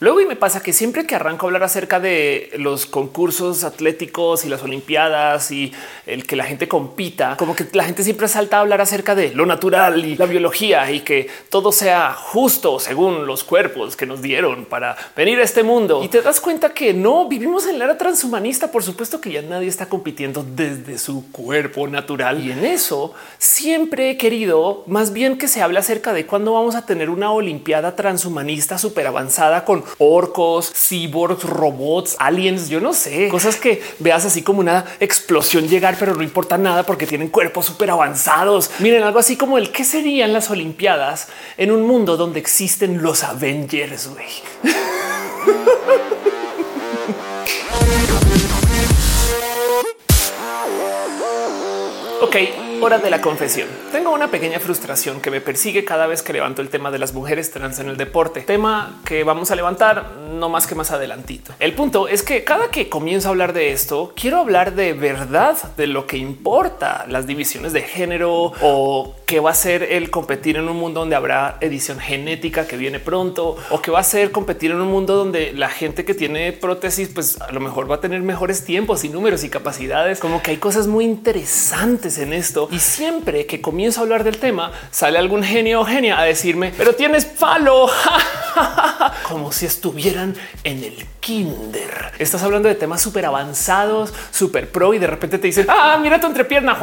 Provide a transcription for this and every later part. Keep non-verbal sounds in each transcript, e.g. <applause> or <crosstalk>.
Luego y me pasa que siempre que arranco a hablar acerca de los concursos atléticos y las olimpiadas y el que la gente compita, como que la gente siempre salta a hablar acerca de lo natural y la biología y que todo sea justo según los cuerpos que nos dieron para venir a este mundo. Y te das cuenta que no vivimos en la era transhumanista. Por supuesto que ya nadie está compitiendo desde su cuerpo natural. Y en eso siempre he querido más bien que se hable acerca de cuándo vamos a tener una olimpiada transhumanista súper avanzada con orcos, cyborgs, robots, aliens, yo no sé, cosas que veas así como una explosión llegar, pero no importa nada porque tienen cuerpos súper avanzados. Miren, algo así como el qué serían las Olimpiadas en un mundo donde existen los Avengers. güey. <laughs> ok, hora de la confesión. Tengo una pequeña frustración que me persigue cada vez que levanto el tema de las mujeres trans en el deporte, tema que vamos a levantar no más que más adelantito. El punto es que cada que comienzo a hablar de esto, quiero hablar de verdad de lo que importa, las divisiones de género o qué va a ser el competir en un mundo donde habrá edición genética que viene pronto o que va a ser competir en un mundo donde la gente que tiene prótesis, pues a lo mejor va a tener mejores tiempos y números y capacidades. Como que hay cosas muy interesantes en esto. Y siempre que comienzo a hablar del tema, sale algún genio o genia a decirme, pero tienes falo, <laughs> como si estuvieran en el kinder. Estás hablando de temas súper avanzados, súper pro y de repente te dicen, ah, mira tu entrepierna.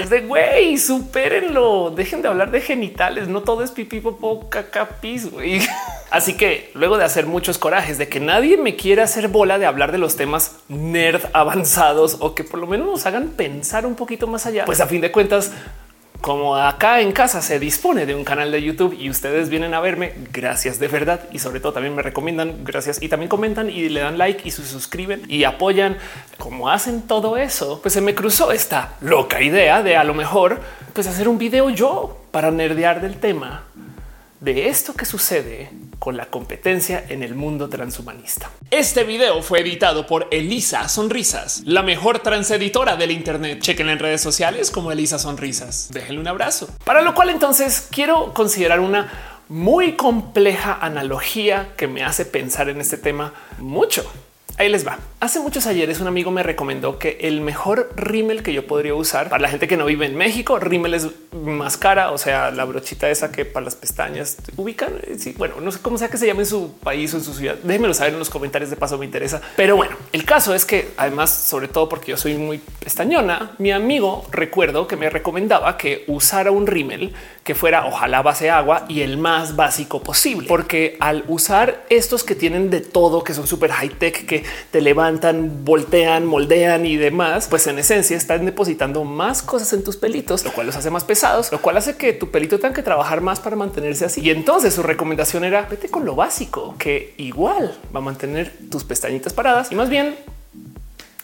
Es de güey, supérenlo. Dejen de hablar de genitales. No todo es pipí, popó, caca, pis, güey. <laughs> Así que luego de hacer muchos corajes de que nadie me quiera hacer bola de hablar de los temas nerd avanzados o que por lo menos nos hagan pensar un poquito más allá, pues a fin de cuentas como acá en casa se dispone de un canal de YouTube y ustedes vienen a verme, gracias de verdad. Y sobre todo también me recomiendan, gracias. Y también comentan y le dan like y se suscriben y apoyan. Como hacen todo eso, pues se me cruzó esta loca idea de a lo mejor pues hacer un video yo para nerdear del tema de esto que sucede con la competencia en el mundo transhumanista. Este video fue editado por Elisa Sonrisas, la mejor transeditora del Internet. Chequen en redes sociales como Elisa Sonrisas. Déjenle un abrazo. Para lo cual entonces quiero considerar una muy compleja analogía que me hace pensar en este tema mucho. Ahí les va. Hace muchos ayeres un amigo me recomendó que el mejor rímel que yo podría usar para la gente que no vive en México, rímel es máscara, o sea, la brochita esa que para las pestañas ubican. Sí, bueno, no sé cómo sea que se llame en su país o en su ciudad. Déjenmelo saber en los comentarios. De paso me interesa. Pero bueno, el caso es que además, sobre todo porque yo soy muy pestañona, mi amigo recuerdo que me recomendaba que usara un rímel que fuera ojalá base agua y el más básico posible, porque al usar estos que tienen de todo, que son súper high tech, que te levantan, voltean, moldean y demás, pues en esencia están depositando más cosas en tus pelitos, lo cual los hace más pesados, lo cual hace que tu pelito tenga que trabajar más para mantenerse así. Y entonces su recomendación era vete con lo básico, que igual va a mantener tus pestañitas paradas y más bien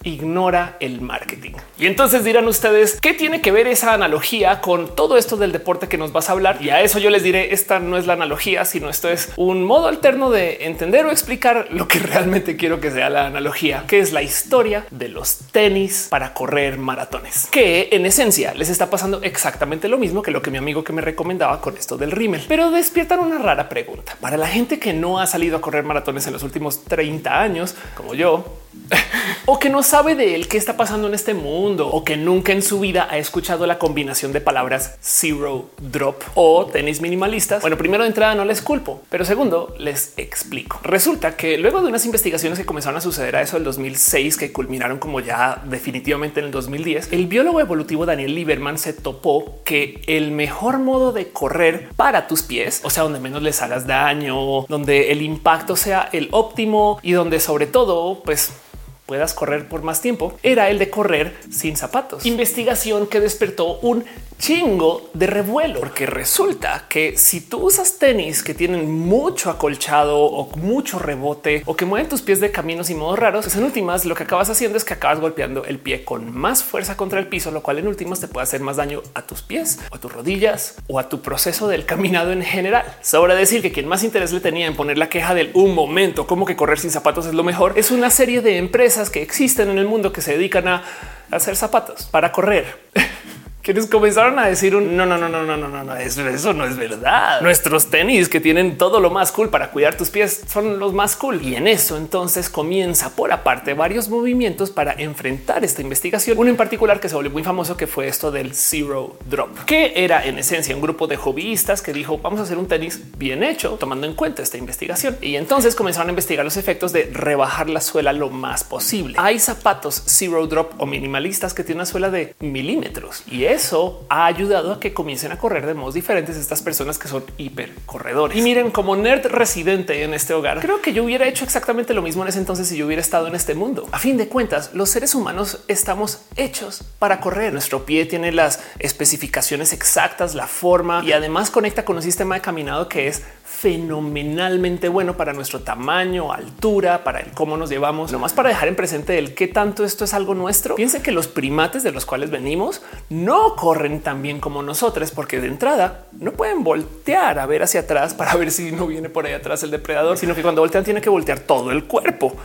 ignora el marketing. Y entonces dirán ustedes qué tiene que ver esa analogía con todo esto del deporte que nos vas a hablar. Y a eso yo les diré esta no es la analogía, sino esto es un modo alterno de entender o explicar lo que <laughs> realmente quiero que sea la analogía, que es la historia de los tenis para correr maratones, que en esencia les está pasando exactamente lo mismo que lo que mi amigo que me recomendaba con esto del rímel. Pero despiertan una rara pregunta para la gente que no ha salido a correr maratones en los últimos 30 años, como yo, <laughs> o que no sabe de él qué está pasando en este mundo o que nunca en su vida ha escuchado la combinación de palabras zero drop o tenis minimalistas. Bueno, primero de entrada no les culpo, pero segundo les explico. Resulta que luego de unas investigaciones que comenzaron a suceder a eso del 2006 que culminaron como ya definitivamente en el 2010, el biólogo evolutivo Daniel Lieberman se topó que el mejor modo de correr para tus pies, o sea, donde menos les hagas daño, donde el impacto sea el óptimo y donde sobre todo, pues puedas correr por más tiempo era el de correr sin zapatos. Investigación que despertó un chingo de revuelo, porque resulta que si tú usas tenis que tienen mucho acolchado o mucho rebote o que mueven tus pies de caminos y modos raros, pues en últimas lo que acabas haciendo es que acabas golpeando el pie con más fuerza contra el piso, lo cual en últimas te puede hacer más daño a tus pies o a tus rodillas o a tu proceso del caminado en general. Sobra decir que quien más interés le tenía en poner la queja del un momento, como que correr sin zapatos es lo mejor, es una serie de empresas que existen en el mundo que se dedican a hacer zapatos para correr. Quienes comenzaron a decir un no, no, no, no, no, no, no, no, eso, eso no es verdad. Nuestros tenis que tienen todo lo más cool para cuidar tus pies son los más cool. Y en eso entonces comienza por aparte varios movimientos para enfrentar esta investigación. Uno en particular que se volvió muy famoso, que fue esto del Zero Drop, que era en esencia un grupo de hobbyistas que dijo vamos a hacer un tenis bien hecho, tomando en cuenta esta investigación. Y entonces comenzaron a investigar los efectos de rebajar la suela lo más posible. Hay zapatos Zero Drop o minimalistas que tienen una suela de milímetros y eso ha ayudado a que comiencen a correr de modos diferentes estas personas que son hiper corredores. Y miren, como nerd residente en este hogar, creo que yo hubiera hecho exactamente lo mismo en ese entonces si yo hubiera estado en este mundo. A fin de cuentas, los seres humanos estamos hechos para correr. Nuestro pie tiene las especificaciones exactas, la forma y además conecta con un sistema de caminado que es fenomenalmente bueno para nuestro tamaño, altura, para el cómo nos llevamos. Lo más para dejar en presente el qué tanto esto es algo nuestro. Piense que los primates de los cuales venimos no corren tan bien como nosotros, porque de entrada no pueden voltear a ver hacia atrás para ver si no viene por ahí atrás el depredador, sino que cuando voltean tiene que voltear todo el cuerpo.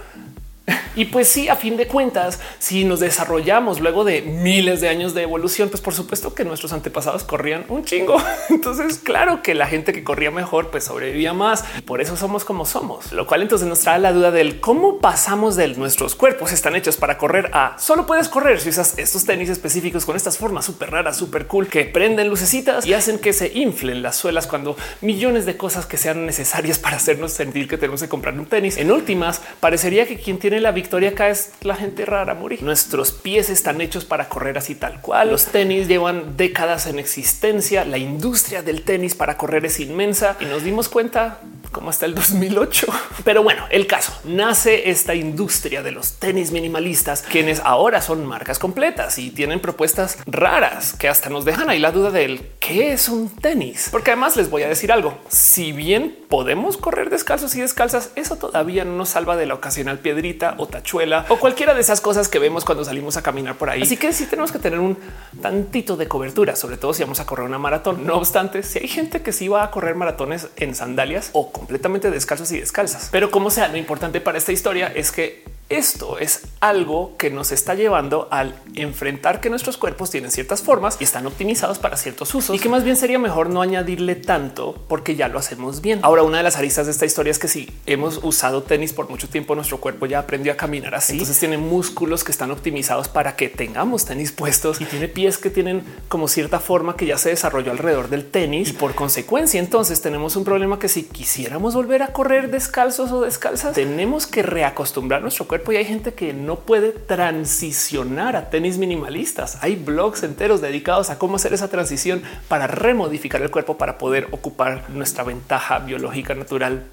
<laughs> Y pues sí, a fin de cuentas, si nos desarrollamos luego de miles de años de evolución, pues por supuesto que nuestros antepasados corrían un chingo. <laughs> Entonces, claro que la gente que corría mejor, pues sobrevivía más por eso somos como somos. Lo cual entonces nos trae la duda del cómo pasamos de nuestros cuerpos están hechos para correr a solo puedes correr si usas estos tenis específicos con estas formas súper raras, súper cool que prenden lucecitas y hacen que se inflen las suelas cuando millones de cosas que sean necesarias para hacernos sentir que tenemos que comprar un tenis. En últimas, parecería que quien tiene la victoria acá es la gente rara morir. Nuestros pies están hechos para correr así tal cual. Los tenis llevan décadas en existencia. La industria del tenis para correr es inmensa y nos dimos cuenta como hasta el 2008. Pero bueno, el caso nace esta industria de los tenis minimalistas, quienes ahora son marcas completas y tienen propuestas raras que hasta nos dejan ahí la duda del qué es un tenis. Porque además les voy a decir algo. Si bien podemos correr descalzos y descalzas, eso todavía no nos salva de la ocasional piedrita o tachuela o cualquiera de esas cosas que vemos cuando salimos a caminar por ahí. Así que sí tenemos que tener un tantito de cobertura, sobre todo si vamos a correr una maratón. No obstante, si hay gente que sí va a correr maratones en sandalias o completamente descalzos y descalzas, pero como sea, lo importante para esta historia es que esto es algo que nos está llevando al enfrentar que nuestros cuerpos tienen ciertas formas y están optimizados para ciertos usos y que más bien sería mejor no añadirle tanto porque ya lo hacemos bien. Ahora, una de las aristas de esta historia es que si hemos usado tenis por mucho tiempo, nuestro cuerpo ya aprendió a caminar así. Entonces tiene músculos que están optimizados para que tengamos tenis puestos y tiene pies que tienen como cierta forma que ya se desarrolló alrededor del tenis y por consecuencia entonces tenemos un problema que si quisiéramos volver a correr descalzos o descalzas, tenemos que reacostumbrar nuestro cuerpo y hay gente que no puede transicionar a tenis minimalistas. Hay blogs enteros dedicados a cómo hacer esa transición para remodificar el cuerpo para poder ocupar nuestra ventaja biológica natural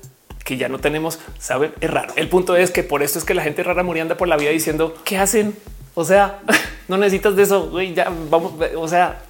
que ya no tenemos. Saben, es raro. El punto es que por esto es que la gente rara muriendo por la vida diciendo qué hacen. O sea, <laughs> no necesitas de eso. Ya vamos. O sea,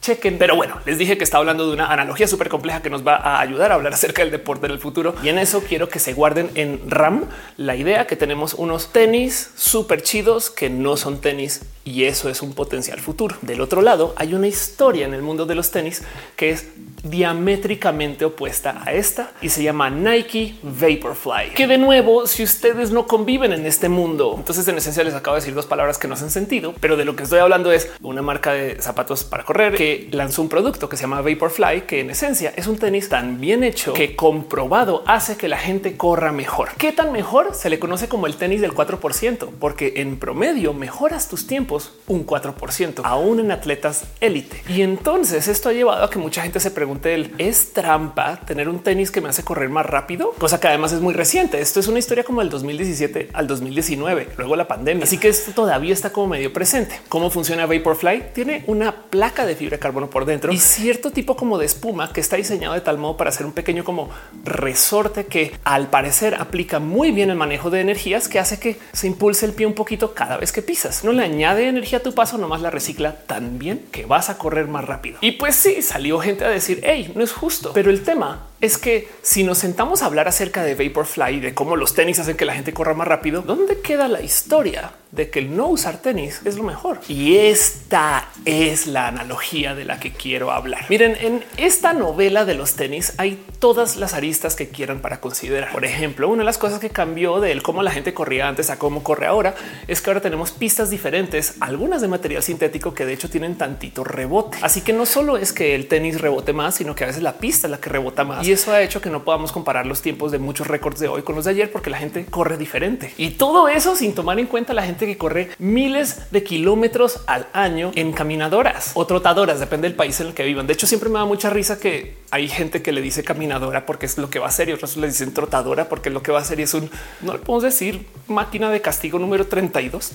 chequen. Pero bueno, les dije que está hablando de una analogía súper compleja que nos va a ayudar a hablar acerca del deporte del futuro. Y en eso quiero que se guarden en RAM la idea que tenemos unos tenis súper chidos que no son tenis y eso es un potencial futuro. Del otro lado, hay una historia en el mundo de los tenis que es diamétricamente opuesta a esta y se llama Nike Vaporfly. Que de nuevo, si ustedes no conviven en este mundo, entonces en esencia les acabo de decir dos palabras que no hacen sentido, pero de lo que estoy hablando es una marca de zapatos para correr que lanzó un producto que se llama Vaporfly, que en esencia es un tenis tan bien hecho que comprobado hace que la gente corra mejor. ¿Qué tan mejor? Se le conoce como el tenis del 4%, porque en promedio mejoras tus tiempos un 4%, aún en atletas élite. Y entonces esto ha llevado a que mucha gente se pregunte el es trampa tener un tenis que me hace correr más rápido, cosa que además es muy reciente. Esto es una historia como el 2017 al 2019, luego la pandemia. Así que esto todavía está como medio presente. ¿Cómo funciona Vaporfly? Tiene una placa de fibra carbono por dentro y cierto tipo como de espuma que está diseñado de tal modo para hacer un pequeño como resorte que al parecer aplica muy bien el manejo de energías que hace que se impulse el pie un poquito cada vez que pisas. No le añade energía a tu paso, nomás la recicla tan bien que vas a correr más rápido. Y pues sí, salió gente a decir, hey, no es justo. Pero el tema es que si nos sentamos a hablar acerca de Vaporfly, de cómo los tenis hacen que la gente corra más rápido, ¿dónde queda la historia de que el no usar tenis es lo mejor? Y esta es la analogía de la que quiero hablar. Miren, en esta novela de los tenis hay todas las aristas que quieran para considerar. Por ejemplo, una de las cosas que cambió de cómo la gente corría antes a cómo corre ahora es que ahora tenemos pistas diferentes, algunas de material sintético que de hecho tienen tantito rebote. Así que no solo es que el tenis rebote más, sino que a veces la pista es la que rebota más. Y eso ha hecho que no podamos comparar los tiempos de muchos récords de hoy con los de ayer porque la gente corre diferente. Y todo eso sin tomar en cuenta la gente que corre miles de kilómetros al año en caminadoras o trotadoras, depende del país en el que vivan. De hecho, siempre me da mucha risa que hay gente que le dice caminadora porque es lo que va a ser y otros le dicen trotadora porque lo que va a hacer es un, no le podemos decir máquina de castigo número 32.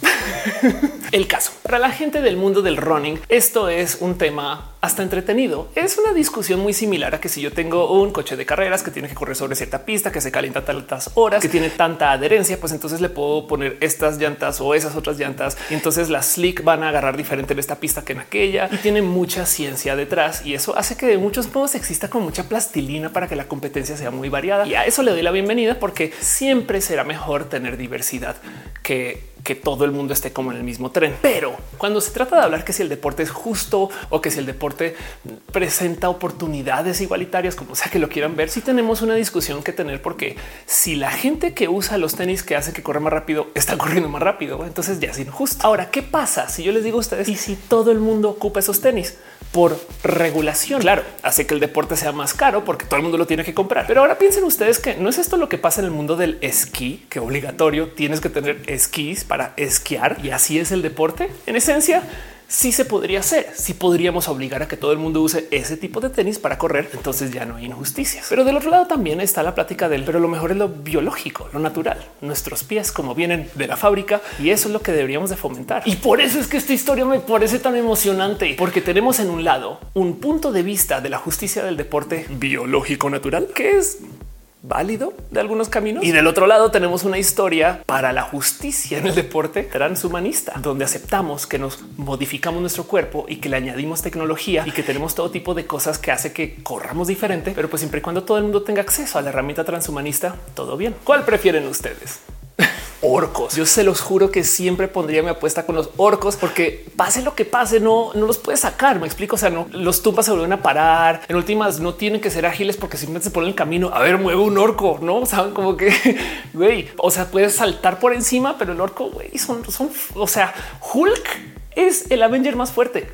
<laughs> el caso para la gente del mundo del running, esto es un tema hasta entretenido. Es una discusión muy similar a que si yo tengo un coche de carreras que tiene que correr sobre cierta pista, que se calienta tantas horas, que tiene tanta adherencia, pues entonces le puedo poner estas llantas o esas otras llantas. Y entonces las slick van a agarrar diferente en esta pista que en aquella y tiene mucha ciencia detrás. Y eso hace que de muchos modos exista con mucha plastilina para que la competencia sea muy variada. Y a eso le doy la bienvenida porque siempre será mejor tener diversidad que que todo el mundo esté como en el mismo tren. Pero cuando se trata de hablar que si el deporte es justo o que si el deporte presenta oportunidades igualitarias, como sea que lo quieran ver, si tenemos una discusión que tener, porque si la gente que usa los tenis que hace que corra más rápido está corriendo más rápido, entonces ya es injusto. Ahora, ¿qué pasa si yo les digo a ustedes y si todo el mundo ocupa esos tenis? por regulación. Claro, hace que el deporte sea más caro porque todo el mundo lo tiene que comprar. Pero ahora piensen ustedes que no es esto lo que pasa en el mundo del esquí, que obligatorio tienes que tener esquís para esquiar y así es el deporte. En esencia, sí se podría hacer. Si podríamos obligar a que todo el mundo use ese tipo de tenis para correr, entonces ya no hay injusticias. Pero del otro lado también está la plática del, pero lo mejor es lo biológico, lo natural, nuestros pies como vienen de la fábrica y eso es lo que deberíamos de fomentar. Y por eso es que esta historia me parece tan emocionante, porque tenemos en un lado un punto de vista de la justicia del deporte biológico natural, que es válido de algunos caminos. Y del otro lado tenemos una historia para la justicia en el deporte transhumanista, donde aceptamos que nos modificamos nuestro cuerpo y que le añadimos tecnología y que tenemos todo tipo de cosas que hace que corramos diferente, pero pues siempre y cuando todo el mundo tenga acceso a la herramienta transhumanista, todo bien. ¿Cuál prefieren ustedes? Orcos. Yo se los juro que siempre pondría mi apuesta con los orcos porque pase lo que pase, no, no los puedes sacar. Me explico. O sea, no los tumbas se vuelven a parar. En últimas, no tienen que ser ágiles porque simplemente se ponen el camino. A ver, mueve un orco, no saben como que <laughs> güey, o sea, puedes saltar por encima, pero el orco güey, son, son, o sea, Hulk es el Avenger más fuerte.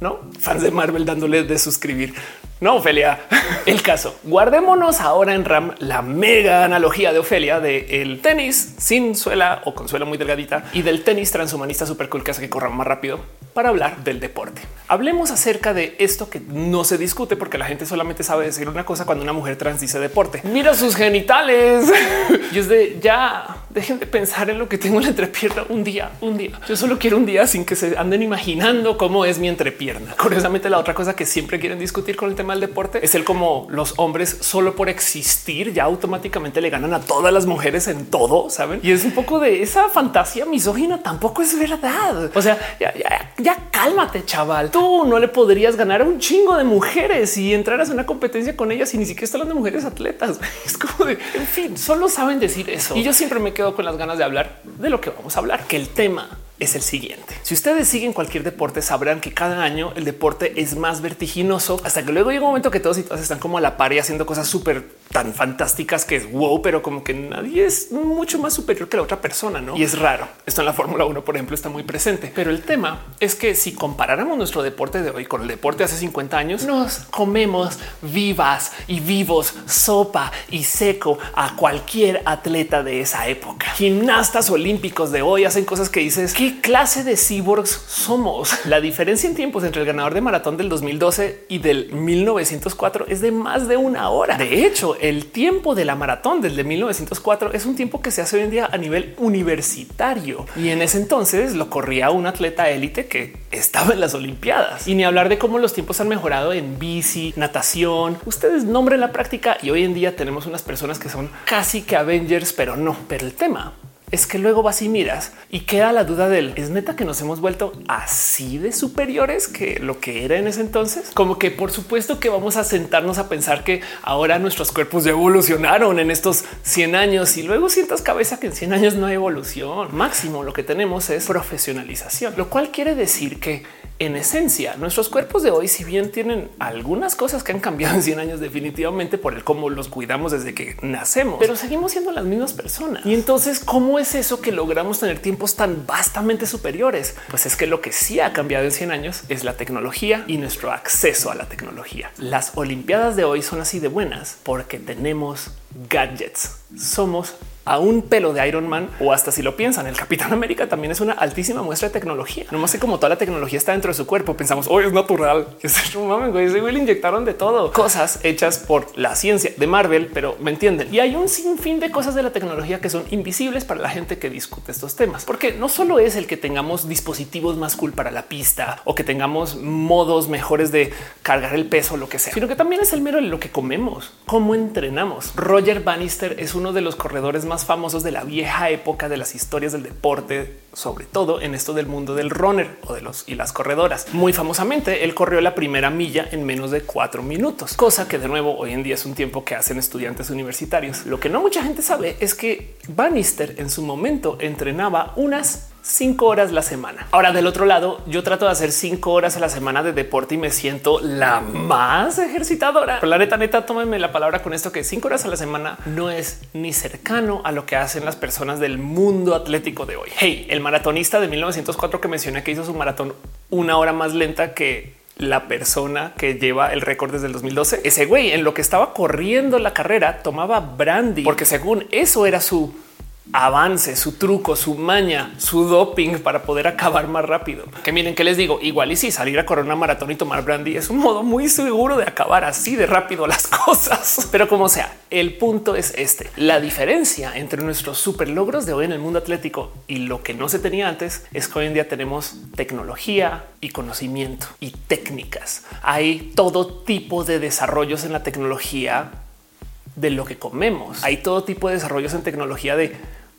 No fans de Marvel dándole de suscribir. No, Ofelia. <laughs> El caso. Guardémonos ahora en RAM la mega analogía de Ofelia de el tenis sin suela o con suela muy delgadita y del tenis transhumanista super cool que hace que corra más rápido para hablar del deporte. Hablemos acerca de esto que no se discute porque la gente solamente sabe decir una cosa cuando una mujer trans dice deporte. Mira sus genitales. <laughs> y es de ya dejen de pensar en lo que tengo en la entrepierna un día, un día. Yo solo quiero un día sin que se anden imaginando cómo es mi entrepierna. Curiosamente, la otra cosa que siempre quieren discutir con el tema del deporte es el como los hombres solo por existir ya automáticamente le ganan a todas las mujeres en todo, saben? Y es un poco de esa fantasía misógina. Tampoco es verdad. O sea, ya, ya, ya cálmate, chaval. Tú no le podrías ganar a un chingo de mujeres y entraras en una competencia con ellas y ni siquiera están de mujeres atletas. <laughs> Es como de, en fin, solo saben decir eso. Y yo siempre me quedo con las ganas de hablar de lo que vamos a hablar, que el tema es el siguiente. Si ustedes siguen cualquier deporte, sabrán que cada año el deporte es más vertiginoso hasta que luego llega un momento que todos y todas están como a la par y haciendo cosas súper tan fantásticas que es wow, pero como que nadie es mucho más superior que la otra persona, ¿no? Y es raro. Esto en la Fórmula 1, por ejemplo, está muy presente. Pero el tema es que si comparáramos nuestro deporte de hoy con el deporte hace 50 años, nos comemos vivas y vivos sopa y seco a cualquier atleta de esa época. Gimnastas olímpicos de hoy hacen cosas que dices, ¿qué clase de cyborgs somos? La diferencia en tiempos entre el ganador de maratón del 2012 y del 1904 es de más de una hora. De hecho, el tiempo de la maratón desde 1904 es un tiempo que se hace hoy en día a nivel universitario y en ese entonces lo corría un atleta élite que estaba en las Olimpiadas y ni hablar de cómo los tiempos han mejorado en bici, natación. Ustedes nombren la práctica y hoy en día tenemos unas personas que son casi que Avengers, pero no. Pero el tema es que luego vas y miras y queda la duda del es neta que nos hemos vuelto así de superiores que lo que era en ese entonces. Como que por supuesto que vamos a sentarnos a pensar que ahora nuestros cuerpos ya evolucionaron en estos 100 años y luego sientas cabeza que en 100 años no hay evolución. Máximo lo que tenemos es profesionalización, lo cual quiere decir que en esencia, nuestros cuerpos de hoy, si bien tienen algunas cosas que han cambiado en 100 años definitivamente por el cómo los cuidamos desde que nacemos, pero seguimos siendo las mismas personas. Y entonces, ¿cómo es eso que logramos tener tiempos tan vastamente superiores? Pues es que lo que sí ha cambiado en 100 años es la tecnología y nuestro acceso a la tecnología. Las Olimpiadas de hoy son así de buenas porque tenemos gadgets. Somos a un pelo de Iron Man o hasta si lo piensan, el Capitán América también es una altísima muestra de tecnología. No más que como toda la tecnología está dentro de su cuerpo, pensamos hoy es natural. <laughs> Ese güey le inyectaron de todo, cosas hechas por la ciencia de Marvel, pero me entienden. Y hay un sinfín de cosas de la tecnología que son invisibles para la gente que discute estos temas, porque no solo es el que tengamos dispositivos más cool para la pista o que tengamos modos mejores de cargar el peso, lo que sea, sino que también es el mero de lo que comemos, cómo entrenamos. Roger Bannister es uno de los corredores más famosos de la vieja época de las historias del deporte, sobre todo en esto del mundo del runner o de los y las corredoras. Muy famosamente, él corrió la primera milla en menos de cuatro minutos, cosa que de nuevo hoy en día es un tiempo que hacen estudiantes universitarios. Lo que no mucha gente sabe es que Bannister en su momento entrenaba unas cinco horas la semana. Ahora del otro lado, yo trato de hacer cinco horas a la semana de deporte y me siento la más ejercitadora. Pero la neta, neta, tómenme la palabra con esto que cinco horas a la semana no es ni cercano a lo que hacen las personas del mundo atlético de hoy. Hey, el maratonista de 1904 que mencioné que hizo su maratón una hora más lenta que la persona que lleva el récord desde el 2012. Ese güey en lo que estaba corriendo la carrera tomaba brandy porque según eso era su avance, su truco, su maña, su doping para poder acabar más rápido. Que miren que les digo, igual y si salir a correr una maratón y tomar brandy es un modo muy seguro de acabar así de rápido las <laughs> cosas. Pero como sea, el punto es este. La diferencia entre nuestros super logros de hoy en el mundo atlético y lo que no se tenía antes es que hoy en día tenemos tecnología y conocimiento y técnicas. Hay todo tipo de desarrollos en la tecnología de lo que comemos. Hay todo tipo de desarrollos en tecnología de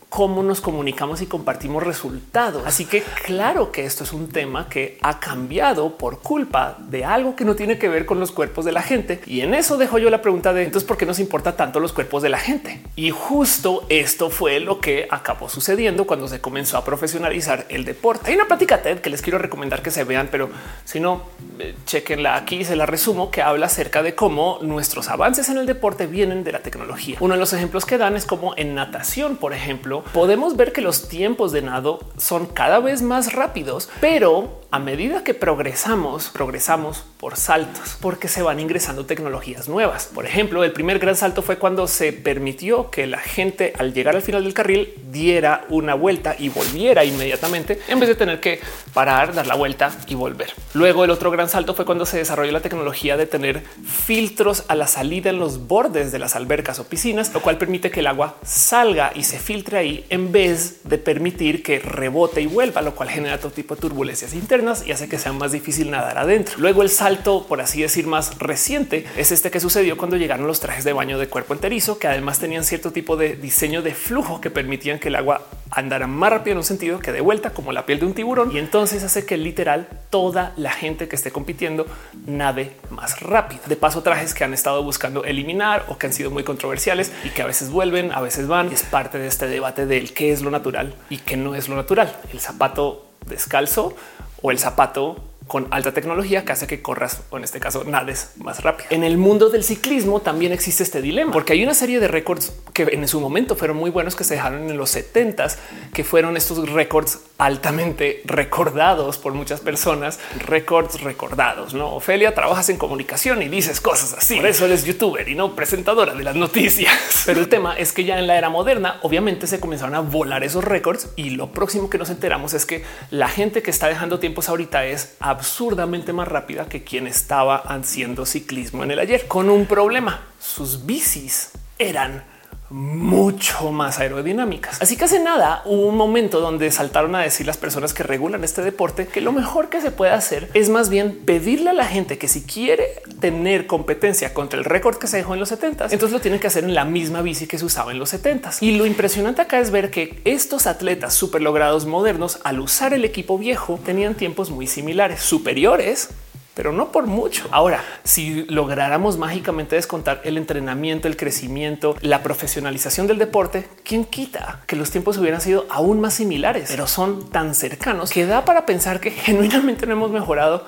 cómo nos comunicamos y compartimos resultados. Así que claro que esto es un tema que ha cambiado por culpa de algo que no tiene que ver con los cuerpos de la gente. Y en eso dejo yo la pregunta de entonces, ¿por qué nos importa tanto los cuerpos de la gente? Y justo esto fue lo que acabó sucediendo cuando se comenzó a profesionalizar el deporte. Hay una plática TED que les quiero recomendar que se vean, pero si no, eh, chequenla aquí, se la resumo, que habla acerca de cómo nuestros avances en el deporte vienen de la tecnología. Uno de los ejemplos que dan es como en natación, por ejemplo, podemos ver que los tiempos de nado son cada vez más rápidos, pero a medida que progresamos, progresamos por saltos, porque se van ingresando tecnologías nuevas. Por ejemplo, el primer gran salto fue cuando se permitió que la gente al llegar al final del carril diera una vuelta y volviera inmediatamente en vez de tener que parar, dar la vuelta y volver. Luego el otro gran salto fue cuando se desarrolló la tecnología de tener filtros a la salida en los bordes de las albercas o piscinas, lo cual permite que el agua salga y se filtre en vez de permitir que rebote y vuelva, lo cual genera todo tipo de turbulencias internas y hace que sea más difícil nadar adentro. Luego el salto, por así decir, más reciente es este que sucedió cuando llegaron los trajes de baño de cuerpo enterizo, que además tenían cierto tipo de diseño de flujo que permitían que el agua andara más rápido en un sentido que de vuelta como la piel de un tiburón y entonces hace que literal toda la gente que esté compitiendo nade más rápido. De paso, trajes que han estado buscando eliminar o que han sido muy controversiales y que a veces vuelven, a veces van. es parte de este debate del qué es lo natural y qué no es lo natural. El zapato descalzo o el zapato con alta tecnología que hace que corras o en este caso nades más rápido. En el mundo del ciclismo también existe este dilema porque hay una serie de récords que en su momento fueron muy buenos que se dejaron en los 70s, que fueron estos récords altamente recordados por muchas personas, récords recordados. No, Ofelia, trabajas en comunicación y dices cosas así. Por eso eres youtuber y no presentadora de las noticias. <laughs> Pero el tema es que ya en la era moderna, obviamente se comenzaron a volar esos récords y lo próximo que nos enteramos es que la gente que está dejando tiempos ahorita es absurdamente más rápida que quien estaba haciendo ciclismo en el ayer, con un problema. Sus bicis eran mucho más aerodinámicas. Así que hace nada hubo un momento donde saltaron a decir las personas que regulan este deporte que lo mejor que se puede hacer es más bien pedirle a la gente que si quiere tener competencia contra el récord que se dejó en los 70, entonces lo tienen que hacer en la misma bici que se usaba en los 70. Y lo impresionante acá es ver que estos atletas súper logrados modernos al usar el equipo viejo tenían tiempos muy similares, superiores pero no por mucho. Ahora, si lográramos mágicamente descontar el entrenamiento, el crecimiento, la profesionalización del deporte, ¿quién quita que los tiempos hubieran sido aún más similares, pero son tan cercanos que da para pensar que genuinamente no hemos mejorado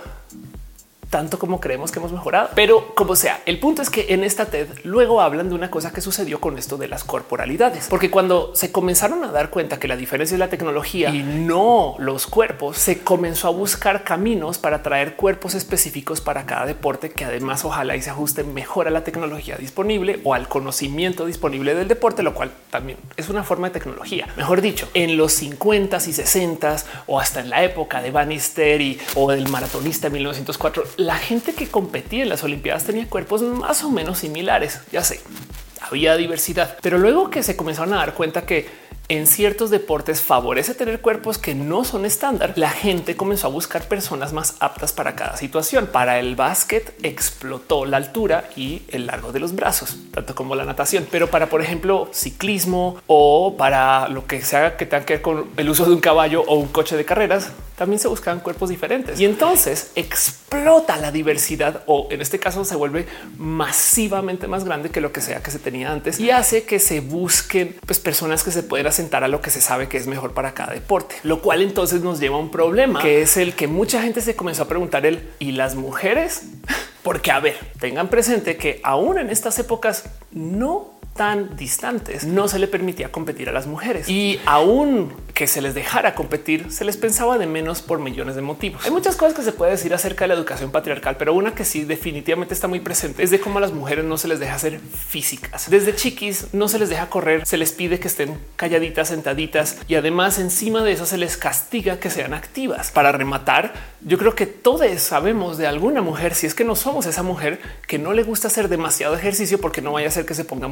tanto como creemos que hemos mejorado. Pero como sea, el punto es que en esta TED luego hablan de una cosa que sucedió con esto de las corporalidades, porque cuando se comenzaron a dar cuenta que la diferencia es la tecnología y no los cuerpos, se comenzó a buscar caminos para traer cuerpos específicos para cada deporte que además ojalá y se ajuste mejor a la tecnología disponible o al conocimiento disponible del deporte, lo cual también es una forma de tecnología. Mejor dicho, en los 50 y 60 o hasta en la época de Bannister o del maratonista 1904, la gente que competía en las Olimpiadas tenía cuerpos más o menos similares. Ya sé, había diversidad, pero luego que se comenzaron a dar cuenta que en ciertos deportes favorece tener cuerpos que no son estándar, la gente comenzó a buscar personas más aptas para cada situación. Para el básquet explotó la altura y el largo de los brazos, tanto como la natación. Pero para, por ejemplo, ciclismo o para lo que sea que tenga que ver con el uso de un caballo o un coche de carreras, también se buscaban cuerpos diferentes. Y entonces explota la diversidad o en este caso se vuelve masivamente más grande que lo que sea que se tenía antes y hace que se busquen pues, personas que se pueden sentar a lo que se sabe que es mejor para cada deporte, lo cual entonces nos lleva a un problema que es el que mucha gente se comenzó a preguntar el y las mujeres, <laughs> porque a ver, tengan presente que aún en estas épocas no tan distantes no se le permitía competir a las mujeres y aún que se les dejara competir, se les pensaba de menos por millones de motivos. Hay muchas cosas que se puede decir acerca de la educación patriarcal, pero una que sí definitivamente está muy presente es de cómo a las mujeres no se les deja ser físicas. Desde chiquis no se les deja correr, se les pide que estén calladitas, sentaditas y además encima de eso se les castiga que sean activas. Para rematar, yo creo que todos sabemos de alguna mujer, si es que no somos esa mujer que no le gusta hacer demasiado ejercicio porque no vaya a ser que se ponga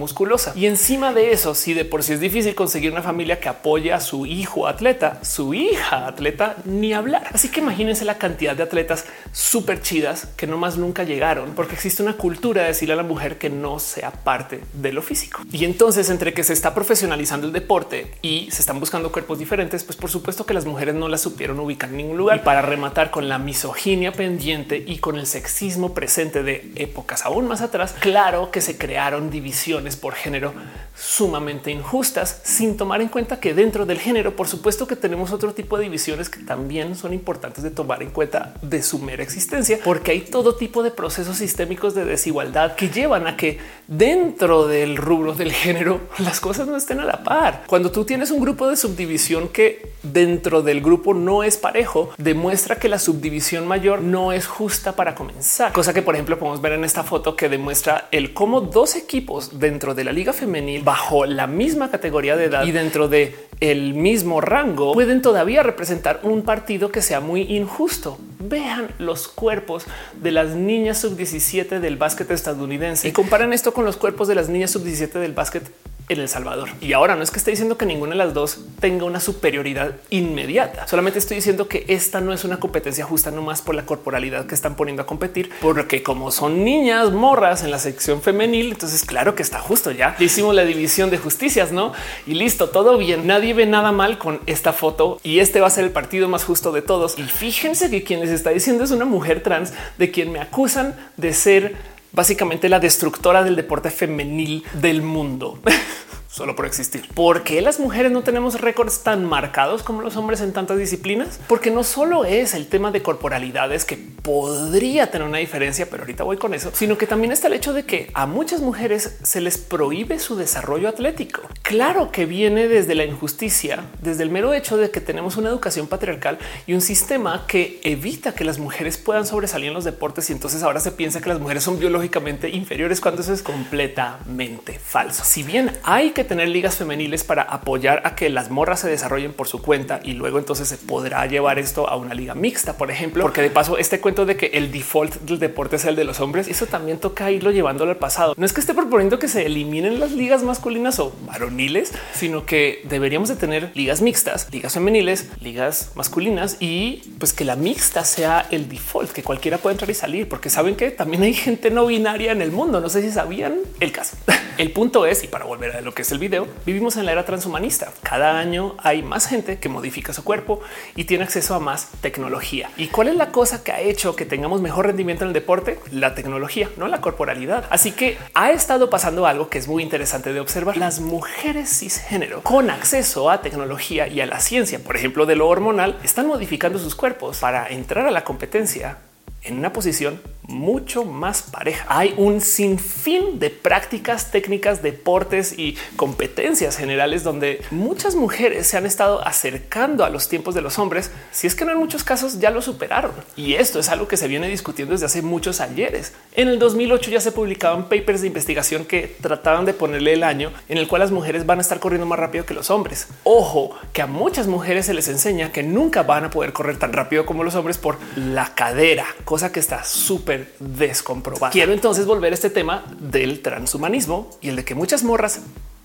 Y encima de eso, si de por sí es difícil conseguir una familia que apoye a su hijo atleta, su hija atleta, ni hablar. Así que imagínense la cantidad de atletas súper chidas que no más nunca llegaron porque existe una cultura de decirle a la mujer que no sea parte de lo físico. Y entonces entre que se está profesionalizando el deporte y se están buscando cuerpos diferentes, pues por supuesto que las mujeres no las supieron ubicar en ningún lugar. Y para rematar con la misoginia pendiente y con el sexismo presente de épocas aún más atrás, claro que se crearon divisiones por género sumamente injustas sin tomar en cuenta que dentro del género, por supuesto que tenemos otro tipo de divisiones que también son importantes de tomar en cuenta de su mera existencia, porque hay todo tipo de procesos sistémicos de desigualdad que llevan a que dentro del rubro del género las cosas no estén a la par. Cuando tú tienes un grupo de subdivisión que dentro del grupo no es parejo, demuestra que la subdivisión mayor no es justa para comenzar. Cosa que, por ejemplo, podemos ver en esta foto que demuestra el cómo dos equipos dentro de la liga femenil bajo la misma categoría de edad y dentro de el mismo rango pueden todavía representar un partido que sea muy injusto. Vean los cuerpos de las niñas sub 17 del básquet estadounidense y comparen esto con los cuerpos de las niñas sub 17 del básquet en El Salvador. Y ahora no es que esté diciendo que ninguna de las dos tenga una superioridad inmediata. Solamente estoy diciendo que esta no es una competencia justa nomás por la corporalidad que están poniendo a competir, porque como son niñas morras en la sección femenil, entonces claro que está justo ya. Hicimos la división de justicias, no? Y listo, todo bien. Nadie ve nada mal con esta foto y este va a ser el partido más justo de todos. Y fíjense que quien les está diciendo es una mujer trans de quien me acusan de ser básicamente la destructora del deporte femenil del mundo. <laughs> solo por existir. ¿Por qué las mujeres no tenemos récords tan marcados como los hombres en tantas disciplinas? Porque no solo es el tema de corporalidades que podría tener una diferencia, pero ahorita voy con eso, sino que también está el hecho de que a muchas mujeres se les prohíbe su desarrollo atlético. Claro que viene desde la injusticia, desde el mero hecho de que tenemos una educación patriarcal y un sistema que evita que las mujeres puedan sobresalir en los deportes y entonces ahora se piensa que las mujeres son biológicamente inferiores cuando eso es completamente falso. Si bien hay que tener ligas femeniles para apoyar a que las morras se desarrollen por su cuenta y luego entonces se podrá llevar esto a una liga mixta, por ejemplo, porque de paso este cuento de que el default del deporte es el de los hombres, eso también toca irlo llevándolo al pasado. No es que esté proponiendo que se eliminen las ligas masculinas o varoniles, sino que deberíamos de tener ligas mixtas, ligas femeniles, ligas masculinas y pues que la mixta sea el default, que cualquiera pueda entrar y salir, porque saben que también hay gente no binaria en el mundo. No sé si sabían el caso. <laughs> El punto es, y para volver a lo que es el video, vivimos en la era transhumanista. Cada año hay más gente que modifica su cuerpo y tiene acceso a más tecnología. ¿Y cuál es la cosa que ha hecho que tengamos mejor rendimiento en el deporte? La tecnología, no la corporalidad. Así que ha estado pasando algo que es muy interesante de observar. Las mujeres cisgénero con acceso a tecnología y a la ciencia, por ejemplo, de lo hormonal, están modificando sus cuerpos para entrar a la competencia en una posición mucho más pareja. Hay un sinfín de prácticas, técnicas, deportes y competencias generales donde muchas mujeres se han estado acercando a los tiempos de los hombres, si es que no en muchos casos ya lo superaron. Y esto es algo que se viene discutiendo desde hace muchos ayeres. En el 2008 ya se publicaban papers de investigación que trataban de ponerle el año en el cual las mujeres van a estar corriendo más rápido que los hombres. Ojo, que a muchas mujeres se les enseña que nunca van a poder correr tan rápido como los hombres por la cadera, cosa que está súper descomprobado. Quiero entonces volver a este tema del transhumanismo y el de que muchas morras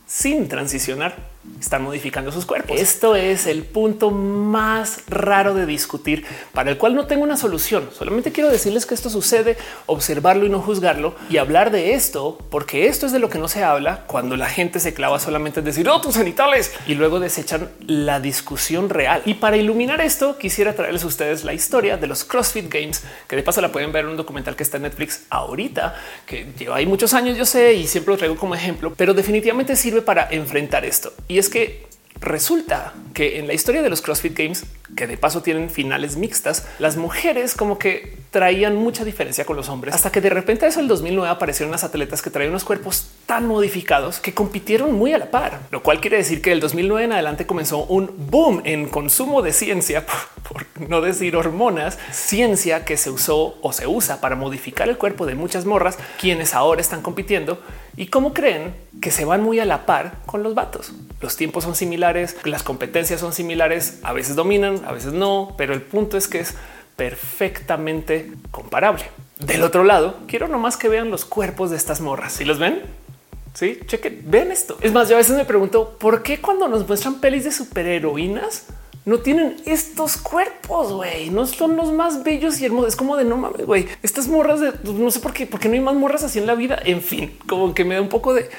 sin transicionar están modificando sus cuerpos. Esto es el punto más raro de discutir para el cual no tengo una solución. Solamente quiero decirles que esto sucede, observarlo y no juzgarlo y hablar de esto, porque esto es de lo que no se habla cuando la gente se clava solamente en decir oh, tus genitales y luego desechan la discusión real. Y para iluminar esto, quisiera traerles a ustedes la historia de los CrossFit Games, que de paso la pueden ver en un documental que está en Netflix ahorita, que lleva ahí muchos años, yo sé, y siempre lo traigo como ejemplo, pero definitivamente sirve para enfrentar esto. Y es que resulta que en la historia de los CrossFit Games, que de paso tienen finales mixtas, las mujeres como que traían mucha diferencia con los hombres, hasta que de repente eso el 2009 aparecieron unas atletas que traían unos cuerpos tan modificados que compitieron muy a la par, lo cual quiere decir que el 2009 en adelante comenzó un boom en consumo de ciencia, <laughs> por no decir hormonas, ciencia que se usó o se usa para modificar el cuerpo de muchas morras, quienes ahora están compitiendo y cómo creen que se van muy a la par con los vatos. Los tiempos son similares, las competencias son similares, a veces dominan, a veces no, pero el punto es que es perfectamente comparable. Del otro lado, quiero nomás que vean los cuerpos de estas morras. Si los ven, sí, chequen, vean esto. Es más, yo a veces me pregunto por qué cuando nos muestran pelis de superheroínas no tienen estos cuerpos, güey. No son los más bellos y hermosos. Es como de no mames, güey. Estas morras de no sé por qué, porque no hay más morras así en la vida. En fin, como que me da un poco de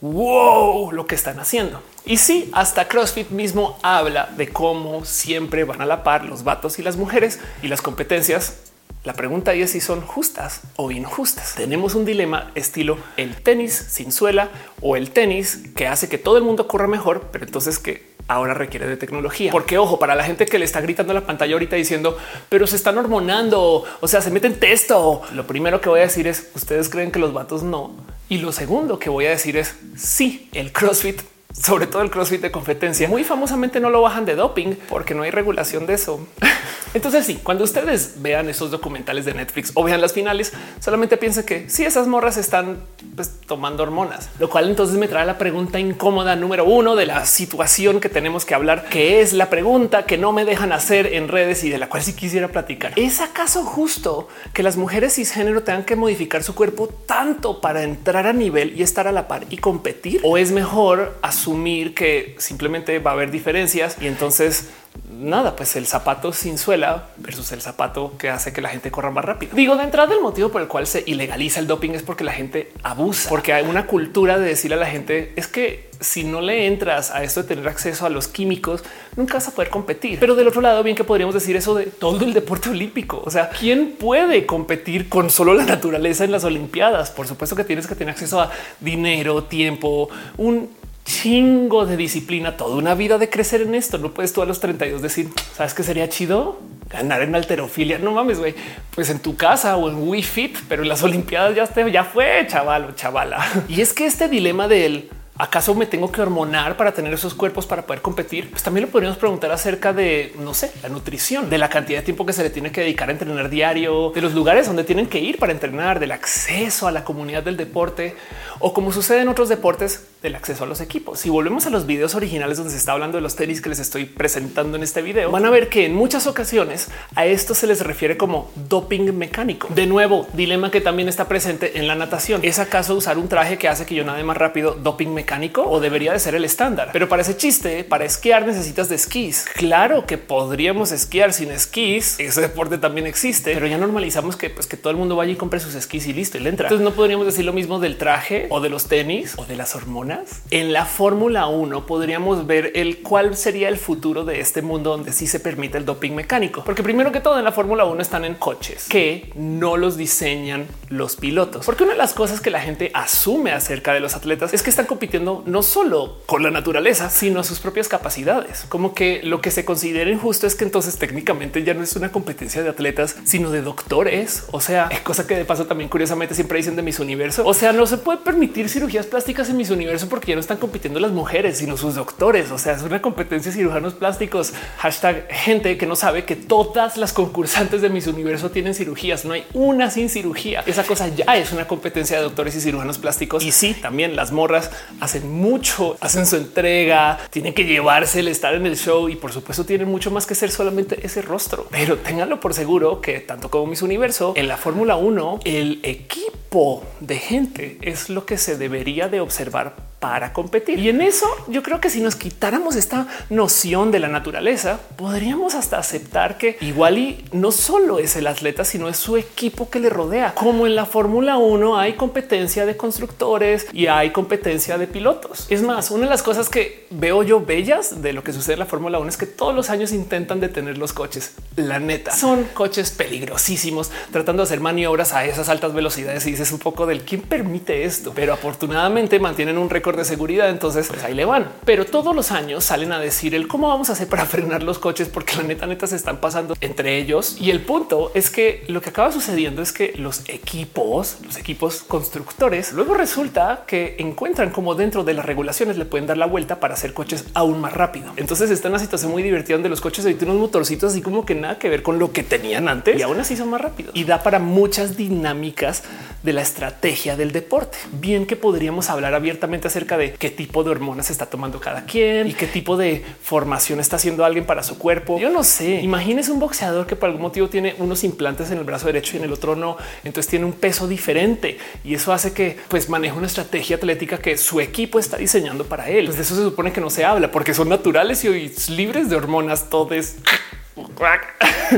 wow lo que están haciendo. Y sí, hasta CrossFit mismo habla de cómo siempre van a la par los vatos y las mujeres y las competencias. La pregunta es si son justas o injustas. Tenemos un dilema estilo el tenis sin suela o el tenis que hace que todo el mundo corra mejor, pero entonces que ahora requiere de tecnología. Porque ojo, para la gente que le está gritando la pantalla ahorita diciendo, pero se están hormonando, o sea, se meten texto. Lo primero que voy a decir es, ustedes creen que los vatos no. Y lo segundo que voy a decir es, sí, el CrossFit sobre todo el CrossFit de competencia, muy famosamente no lo bajan de doping porque no hay regulación de eso. <laughs> Entonces sí, cuando ustedes vean esos documentales de Netflix o vean las finales, solamente piensen que si esas morras están pues, tomando hormonas, lo cual entonces me trae la pregunta incómoda número uno de la situación que tenemos que hablar, que es la pregunta que no me dejan hacer en redes y de la cual sí quisiera platicar. ¿Es acaso justo que las mujeres cisgénero tengan que modificar su cuerpo tanto para entrar a nivel y estar a la par y competir? ¿O es mejor asumir que simplemente va a haber diferencias y entonces nada, pues el zapato sin suela versus el zapato que hace que la gente corra más rápido. Digo, de entrada el motivo por el cual se ilegaliza el doping es porque la gente abusa, porque hay una cultura de decirle a la gente es que si no le entras a esto de tener acceso a los químicos, nunca vas a poder competir. Pero del otro lado, bien que podríamos decir eso de todo el deporte olímpico. O sea, ¿quién puede competir con solo la naturaleza en las Olimpiadas? Por supuesto que tienes que tener acceso a dinero, tiempo, un chingo de disciplina, toda una vida de crecer en esto. No puedes tú a los 32 decir, sabes que sería chido ganar en alterofilia. No mames, güey. Pues en tu casa o en Wii Fit, pero en las Olimpiadas ya, fue chaval o chavala. Y es que este dilema del ¿Acaso me tengo que hormonar para tener esos cuerpos para poder competir? Pues también lo podríamos preguntar acerca de, no sé, la nutrición, de la cantidad de tiempo que se le tiene que dedicar a entrenar diario, de los lugares donde tienen que ir para entrenar, del acceso a la comunidad del deporte o como sucede en otros deportes, del acceso a los equipos. Si volvemos a los videos originales donde se está hablando de los tenis que les estoy presentando en este video, van a ver que en muchas ocasiones a esto se les refiere como doping mecánico. De nuevo, dilema que también está presente en la natación. ¿Es acaso usar un traje que hace que yo nade más rápido doping mecánico o debería de ser el estándar? Pero para ese chiste, para esquiar necesitas de esquís. Claro que podríamos esquiar sin esquís. Ese deporte también existe, pero ya normalizamos que, pues, que todo el mundo vaya y compre sus esquís y listo y le entra. Entonces no podríamos decir lo mismo del traje o de los tenis o de las hormonas en la Fórmula 1 podríamos ver el cuál sería el futuro de este mundo donde sí se permite el doping mecánico. Porque primero que todo en la Fórmula 1 están en coches que no los diseñan los pilotos. Porque una de las cosas que la gente asume acerca de los atletas es que están compitiendo no solo con la naturaleza, sino sus propias capacidades. Como que lo que se considera injusto es que entonces técnicamente ya no es una competencia de atletas, sino de doctores. O sea, cosa que de paso también curiosamente siempre dicen de mis universo. O sea, no se puede permitir cirugías plásticas en mis universos porque ya no están compitiendo las mujeres, sino sus doctores. O sea, es una competencia de cirujanos plásticos. Hashtag gente que no sabe que todas las concursantes de mis universo tienen cirugías. No hay una sin cirugía. Esa cosa ya es una competencia de doctores y cirujanos plásticos. Y sí, también las morras hacen mucho, hacen su entrega, tienen que llevarse el estar en el show y por supuesto tienen mucho más que ser solamente ese rostro. Pero ténganlo por seguro que tanto como mis universo en la Fórmula 1, el equipo de gente es lo que se debería de observar para competir. Y en eso yo creo que si nos quitáramos esta noción de la naturaleza, podríamos hasta aceptar que igual y no solo es el atleta, sino es su equipo que le rodea. Como en la Fórmula 1 hay competencia de constructores y hay competencia de pilotos. Es más, una de las cosas que veo yo bellas de lo que sucede en la Fórmula 1 es que todos los años intentan detener los coches. La neta son coches peligrosísimos tratando de hacer maniobras a esas altas velocidades y dices un poco del quién permite esto, pero afortunadamente mantienen un récord de seguridad. Entonces pues ahí le van, pero todos los años salen a decir el cómo vamos a hacer para <laughs> frenar los coches, porque la neta, neta se están pasando entre ellos. Y el punto es que lo que acaba sucediendo es que los equipos, los equipos constructores, luego resulta que encuentran como dentro de las regulaciones le pueden dar la vuelta para hacer coches aún más rápido. Entonces está en una situación muy divertida donde los coches tienen unos motorcitos así como que nada que ver con lo que tenían antes y aún así son más rápidos y da para muchas dinámicas de la estrategia del deporte. Bien que podríamos hablar abiertamente acerca de qué tipo de hormonas está tomando cada quien y qué tipo de formación está haciendo alguien para su cuerpo. Yo no sé. Imagínese un boxeador que por algún motivo tiene unos implantes en el brazo derecho y en el otro no. Entonces tiene un peso diferente y eso hace que pues maneje una estrategia atlética que su equipo está diseñando para él. Pues de eso se supone que no se habla porque son naturales y libres de hormonas. Todo es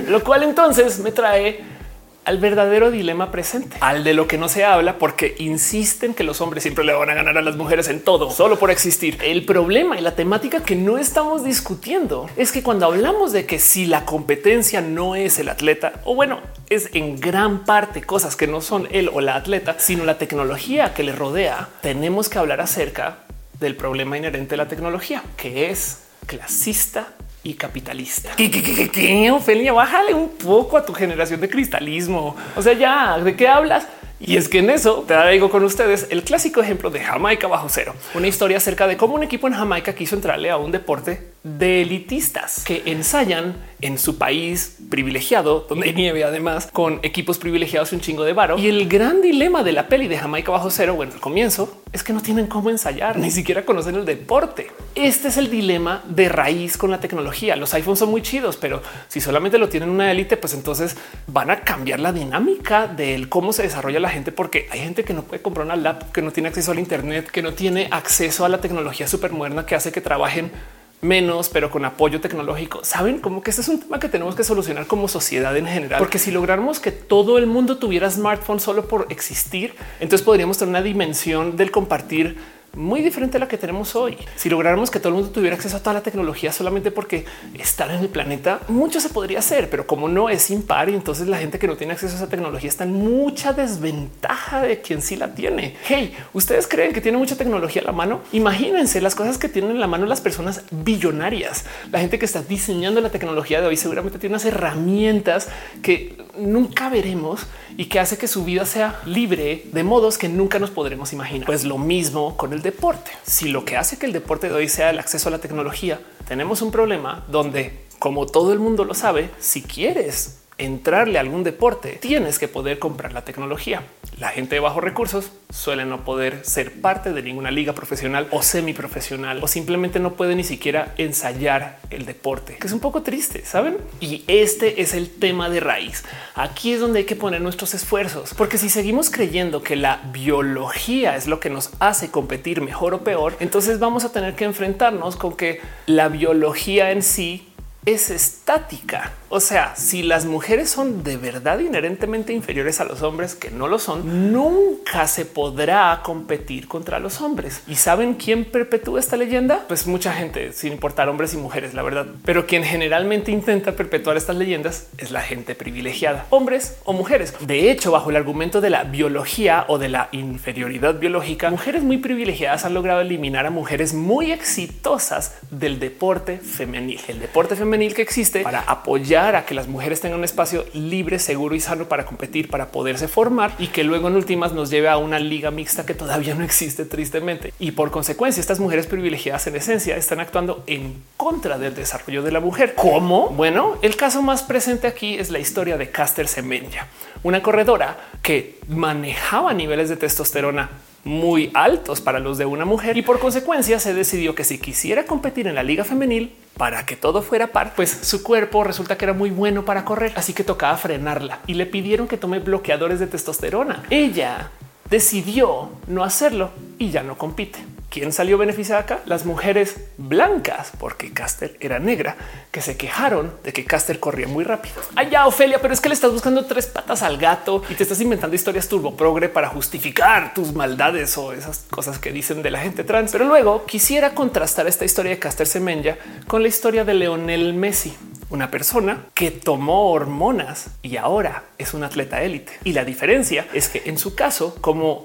lo cual entonces me trae al verdadero dilema presente, al de lo que no se habla, porque insisten que los hombres siempre le van a ganar a las mujeres en todo, solo por existir. El problema y la temática que no estamos discutiendo es que cuando hablamos de que si la competencia no es el atleta, o bueno, es en gran parte cosas que no son él o la atleta, sino la tecnología que le rodea, tenemos que hablar acerca del problema inherente de la tecnología, que es clasista y capitalista. ¿Qué, qué, qué, qué, Ofelia? Bájale un poco a tu generación de cristalismo. O sea, ya, ¿de qué hablas? Y es que en eso te traigo con ustedes el clásico ejemplo de Jamaica bajo cero, una historia acerca de cómo un equipo en Jamaica quiso entrarle a un deporte de elitistas que ensayan en su país privilegiado, donde hay nieve además, con equipos privilegiados y un chingo de varo. Y el gran dilema de la peli de Jamaica bajo cero, bueno, al comienzo, es que no tienen cómo ensayar, ni siquiera conocen el deporte. Este es el dilema de raíz con la tecnología. Los iPhones son muy chidos, pero si solamente lo tienen una élite, pues entonces van a cambiar la dinámica del cómo se desarrolla la gente, porque hay gente que no puede comprar una laptop, que no tiene acceso al Internet, que no tiene acceso a la tecnología súper moderna que hace que trabajen menos, pero con apoyo tecnológico. Saben como que este es un tema que tenemos que solucionar como sociedad en general, porque si lográramos que todo el mundo tuviera smartphone solo por existir, entonces podríamos tener una dimensión del compartir muy diferente a la que tenemos hoy. Si lográramos que todo el mundo tuviera acceso a toda la tecnología solamente porque estar en el planeta, mucho se podría hacer, pero como no es impar y entonces la gente que no tiene acceso a esa tecnología está en mucha desventaja de quien sí la tiene. Hey, ustedes creen que tiene mucha tecnología a la mano? Imagínense las cosas que tienen en la mano las personas billonarias. La gente que está diseñando la tecnología de hoy seguramente tiene unas herramientas que nunca veremos y que hace que su vida sea libre de modos que nunca nos podremos imaginar. Pues lo mismo con el deporte. Si lo que hace que el deporte de hoy sea el acceso a la tecnología, tenemos un problema donde, como todo el mundo lo sabe, si quieres entrarle a algún deporte, tienes que poder comprar la tecnología. La gente de bajos recursos suele no poder ser parte de ninguna liga profesional o semiprofesional o simplemente no puede ni siquiera ensayar el deporte, que es un poco triste, ¿saben? Y este es el tema de raíz. Aquí es donde hay que poner nuestros esfuerzos, porque si seguimos creyendo que la biología es lo que nos hace competir mejor o peor, entonces vamos a tener que enfrentarnos con que la biología en sí es estática. O sea, si las mujeres son de verdad inherentemente inferiores a los hombres, que no lo son, nunca se podrá competir contra los hombres. ¿Y saben quién perpetúa esta leyenda? Pues mucha gente, sin importar hombres y mujeres, la verdad. Pero quien generalmente intenta perpetuar estas leyendas es la gente privilegiada, hombres o mujeres. De hecho, bajo el argumento de la biología o de la inferioridad biológica, mujeres muy privilegiadas han logrado eliminar a mujeres muy exitosas del deporte femenil. El deporte femenil que existe para apoyar a que las mujeres tengan un espacio libre, seguro y sano para competir, para poderse formar y que luego en últimas nos lleve a una liga mixta que todavía no existe tristemente. Y por consecuencia, estas mujeres privilegiadas en esencia están actuando en contra del desarrollo de la mujer. ¿Cómo? Bueno, el caso más presente aquí es la historia de Caster Semenya, una corredora que manejaba niveles de testosterona muy altos para los de una mujer y por consecuencia se decidió que si quisiera competir en la liga femenil para que todo fuera par, pues su cuerpo resulta que era muy bueno para correr, así que tocaba frenarla y le pidieron que tome bloqueadores de testosterona. Ella decidió no hacerlo y ya no compite. ¿Quién salió beneficiada acá? Las mujeres blancas, porque Caster era negra, que se quejaron de que Caster corría muy rápido. Allá, Ofelia, pero es que le estás buscando tres patas al gato y te estás inventando historias turbo progre para justificar tus maldades o esas cosas que dicen de la gente trans. Pero luego quisiera contrastar esta historia de Caster Semenya con la historia de Leonel Messi, una persona que tomó hormonas y ahora es un atleta élite. Y la diferencia es que en su caso, como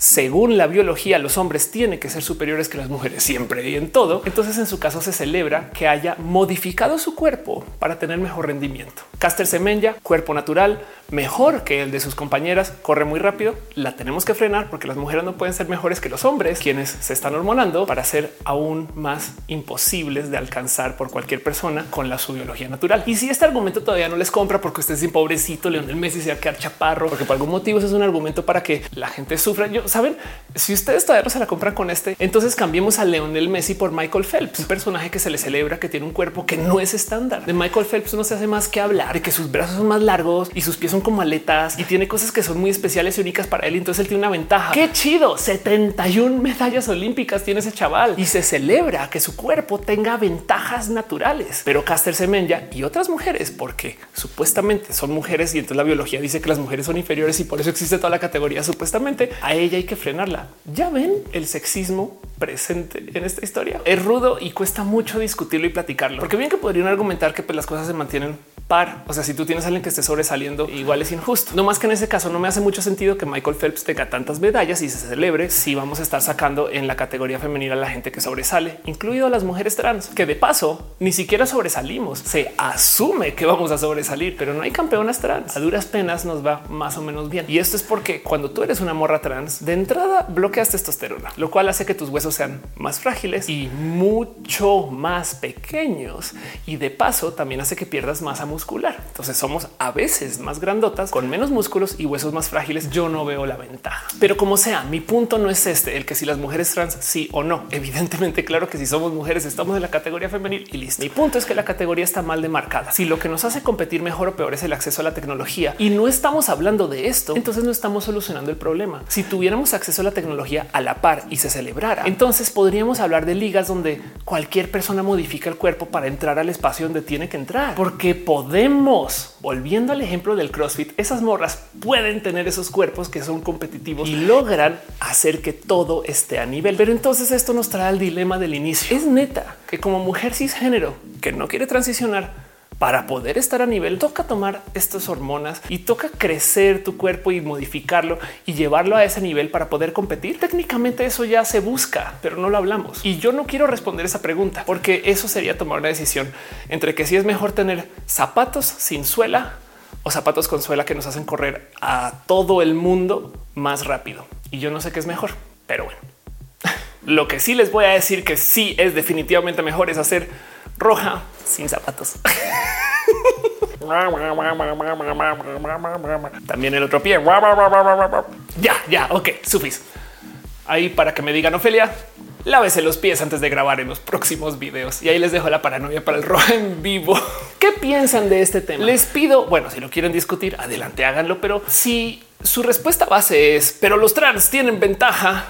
según la biología, los hombres tienen que ser superiores que las mujeres siempre y en todo. Entonces, en su caso, se celebra que haya modificado su cuerpo para tener mejor rendimiento. Caster Semenya, cuerpo natural, mejor que el de sus compañeras, corre muy rápido. La tenemos que frenar porque las mujeres no pueden ser mejores que los hombres, quienes se están hormonando para ser aún más imposibles de alcanzar por cualquier persona con la su biología natural. Y si este argumento todavía no les compra porque usted es un pobrecito, Leonel Messi se va a quedar chaparro, porque por algún motivo es un argumento para que la gente sufra. Yo saben, si ustedes todavía no se la compran con este, entonces cambiemos a Leonel Messi por Michael Phelps, un personaje que se le celebra que tiene un cuerpo que no es estándar. De Michael Phelps no se hace más que hablar de que sus brazos son más largos y sus pies son como aletas y tiene cosas que son muy especiales y únicas para él. Entonces él tiene una ventaja. Qué chido. 71 medallas olímpicas tiene ese chaval y se celebra que su cuerpo tenga ventajas naturales. Pero Caster Semenya y otras mujeres, porque supuestamente son mujeres y entonces la biología dice que las mujeres son inferiores y por eso existe toda la categoría supuestamente a ella hay que frenarla. Ya ven el sexismo presente en esta historia. Es rudo y cuesta mucho discutirlo y platicarlo, porque bien que podrían argumentar que pues, las cosas se mantienen par. O sea, si tú tienes a alguien que esté sobresaliendo, igual es injusto. No más que en ese caso no me hace mucho sentido que Michael Phelps tenga tantas medallas y se celebre si vamos a estar sacando en la categoría femenina a la gente que sobresale, incluido a las mujeres trans, que de paso ni siquiera sobresalimos. Se asume que vamos a sobresalir, pero no hay campeonas trans. A duras penas nos va más o menos bien. Y esto es porque cuando tú eres una morra trans, de entrada bloqueas testosterona, lo cual hace que tus huesos sean más frágiles y mucho más pequeños. Y de paso también hace que pierdas masa muscular. Entonces somos a veces más grandotas, con menos músculos y huesos más frágiles. Yo no veo la ventaja. Pero como sea, mi punto no es este, el que si las mujeres trans sí o no. Evidentemente, claro que si somos mujeres estamos en la categoría femenil y listo. Mi punto es que la categoría está mal demarcada. Si lo que nos hace competir mejor o peor es el acceso a la tecnología y no estamos hablando de esto, entonces no estamos solucionando el problema. Si tuviéramos acceso a la tecnología a la par y se celebrara, entonces podríamos hablar de ligas donde cualquier persona modifica el cuerpo para entrar al espacio donde tiene que entrar, porque podemos, volviendo al ejemplo del CrossFit, esas morras pueden tener esos cuerpos que son competitivos y logran hacer que todo esté a nivel. Pero entonces esto nos trae al dilema del inicio. Es neta que como mujer cisgénero que no quiere transicionar, para poder estar a nivel, toca tomar estas hormonas y toca crecer tu cuerpo y modificarlo y llevarlo a ese nivel para poder competir. Técnicamente eso ya se busca, pero no lo hablamos. Y yo no quiero responder esa pregunta porque eso sería tomar una decisión entre que si es mejor tener zapatos sin suela o zapatos con suela que nos hacen correr a todo el mundo más rápido. Y yo no sé qué es mejor, pero bueno. <laughs> Lo que sí les voy a decir que sí es definitivamente mejor es hacer roja sin zapatos. También el otro pie. Ya, ya, ok, sufis. Ahí para que me digan Ofelia, lávese los pies antes de grabar en los próximos videos. Y ahí les dejo la paranoia para el rojo en vivo. ¿Qué piensan de este tema? Les pido, bueno, si lo quieren discutir, adelante, háganlo. Pero si su respuesta base es, pero los trans tienen ventaja,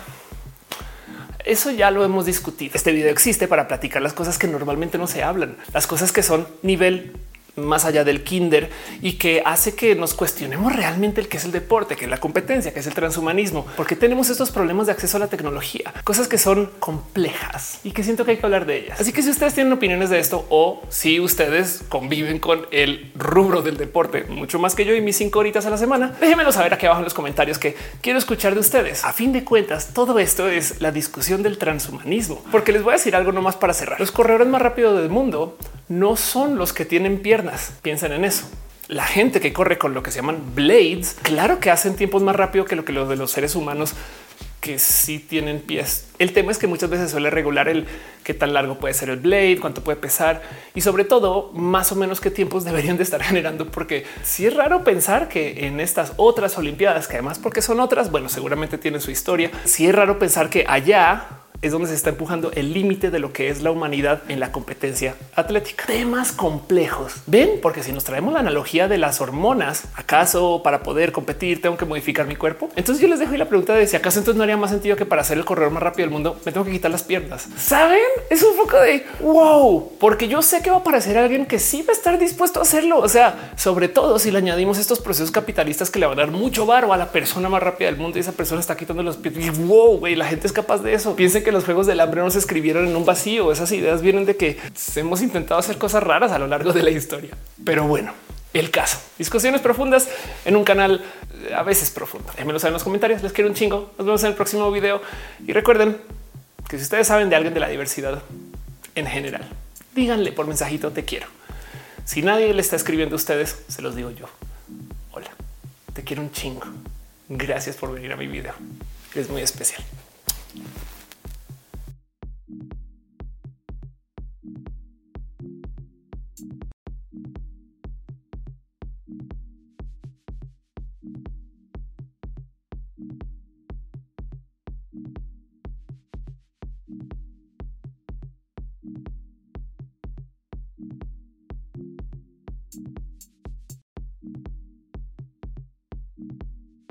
eso ya lo hemos discutido. Este video existe para platicar las cosas que normalmente no se hablan, las cosas que son nivel más allá del kinder y que hace que nos cuestionemos realmente el que es el deporte, que es la competencia, que es el transhumanismo, porque tenemos estos problemas de acceso a la tecnología, cosas que son complejas y que siento que hay que hablar de ellas. Así que si ustedes tienen opiniones de esto o si ustedes conviven con el rubro del deporte mucho más que yo y mis cinco horitas a la semana, déjenmelo saber aquí abajo en los comentarios que quiero escuchar de ustedes. A fin de cuentas, todo esto es la discusión del transhumanismo, porque les voy a decir algo nomás para cerrar. Los corredores más rápidos del mundo no son los que tienen piernas. Piensen en eso. La gente que corre con lo que se llaman blades, claro que hacen tiempos más rápido que lo que los de los seres humanos que sí tienen pies. El tema es que muchas veces suele regular el qué tan largo puede ser el blade, cuánto puede pesar y sobre todo más o menos qué tiempos <laughs> deberían de estar generando, porque si es raro pensar que en estas otras Olimpiadas, que además porque son otras, bueno, seguramente tienen su historia. Si es raro pensar que allá es donde se está empujando el límite de lo que es la humanidad en la competencia atlética. Temas complejos. Ven, porque si nos traemos la analogía de las hormonas, acaso para poder competir tengo que modificar mi cuerpo. Entonces yo les dejo la pregunta de si acaso entonces no haría más sentido que para ser el corredor más rápido del mundo me tengo que quitar las piernas. Saben? Es un poco de wow, porque yo sé que va a aparecer alguien que sí va a estar dispuesto a hacerlo. O sea, sobre todo si le añadimos estos procesos capitalistas que le van a dar mucho varo a la persona más rápida del mundo y esa persona está quitando los pies. Y wow, la gente es capaz de eso. Piensen que los juegos del hambre no se escribieron en un vacío. Esas ideas vienen de que hemos intentado hacer cosas raras a lo largo de la historia. Pero bueno, el caso. Discusiones profundas en un canal eh, a veces profundo. Déjenmelo saber en los comentarios. Les quiero un chingo. Nos vemos en el próximo video. Y recuerden que si ustedes saben de alguien de la diversidad en general, díganle por mensajito te quiero. Si nadie le está escribiendo a ustedes, se los digo yo. Hola, te quiero un chingo. Gracias por venir a mi video. Es muy especial.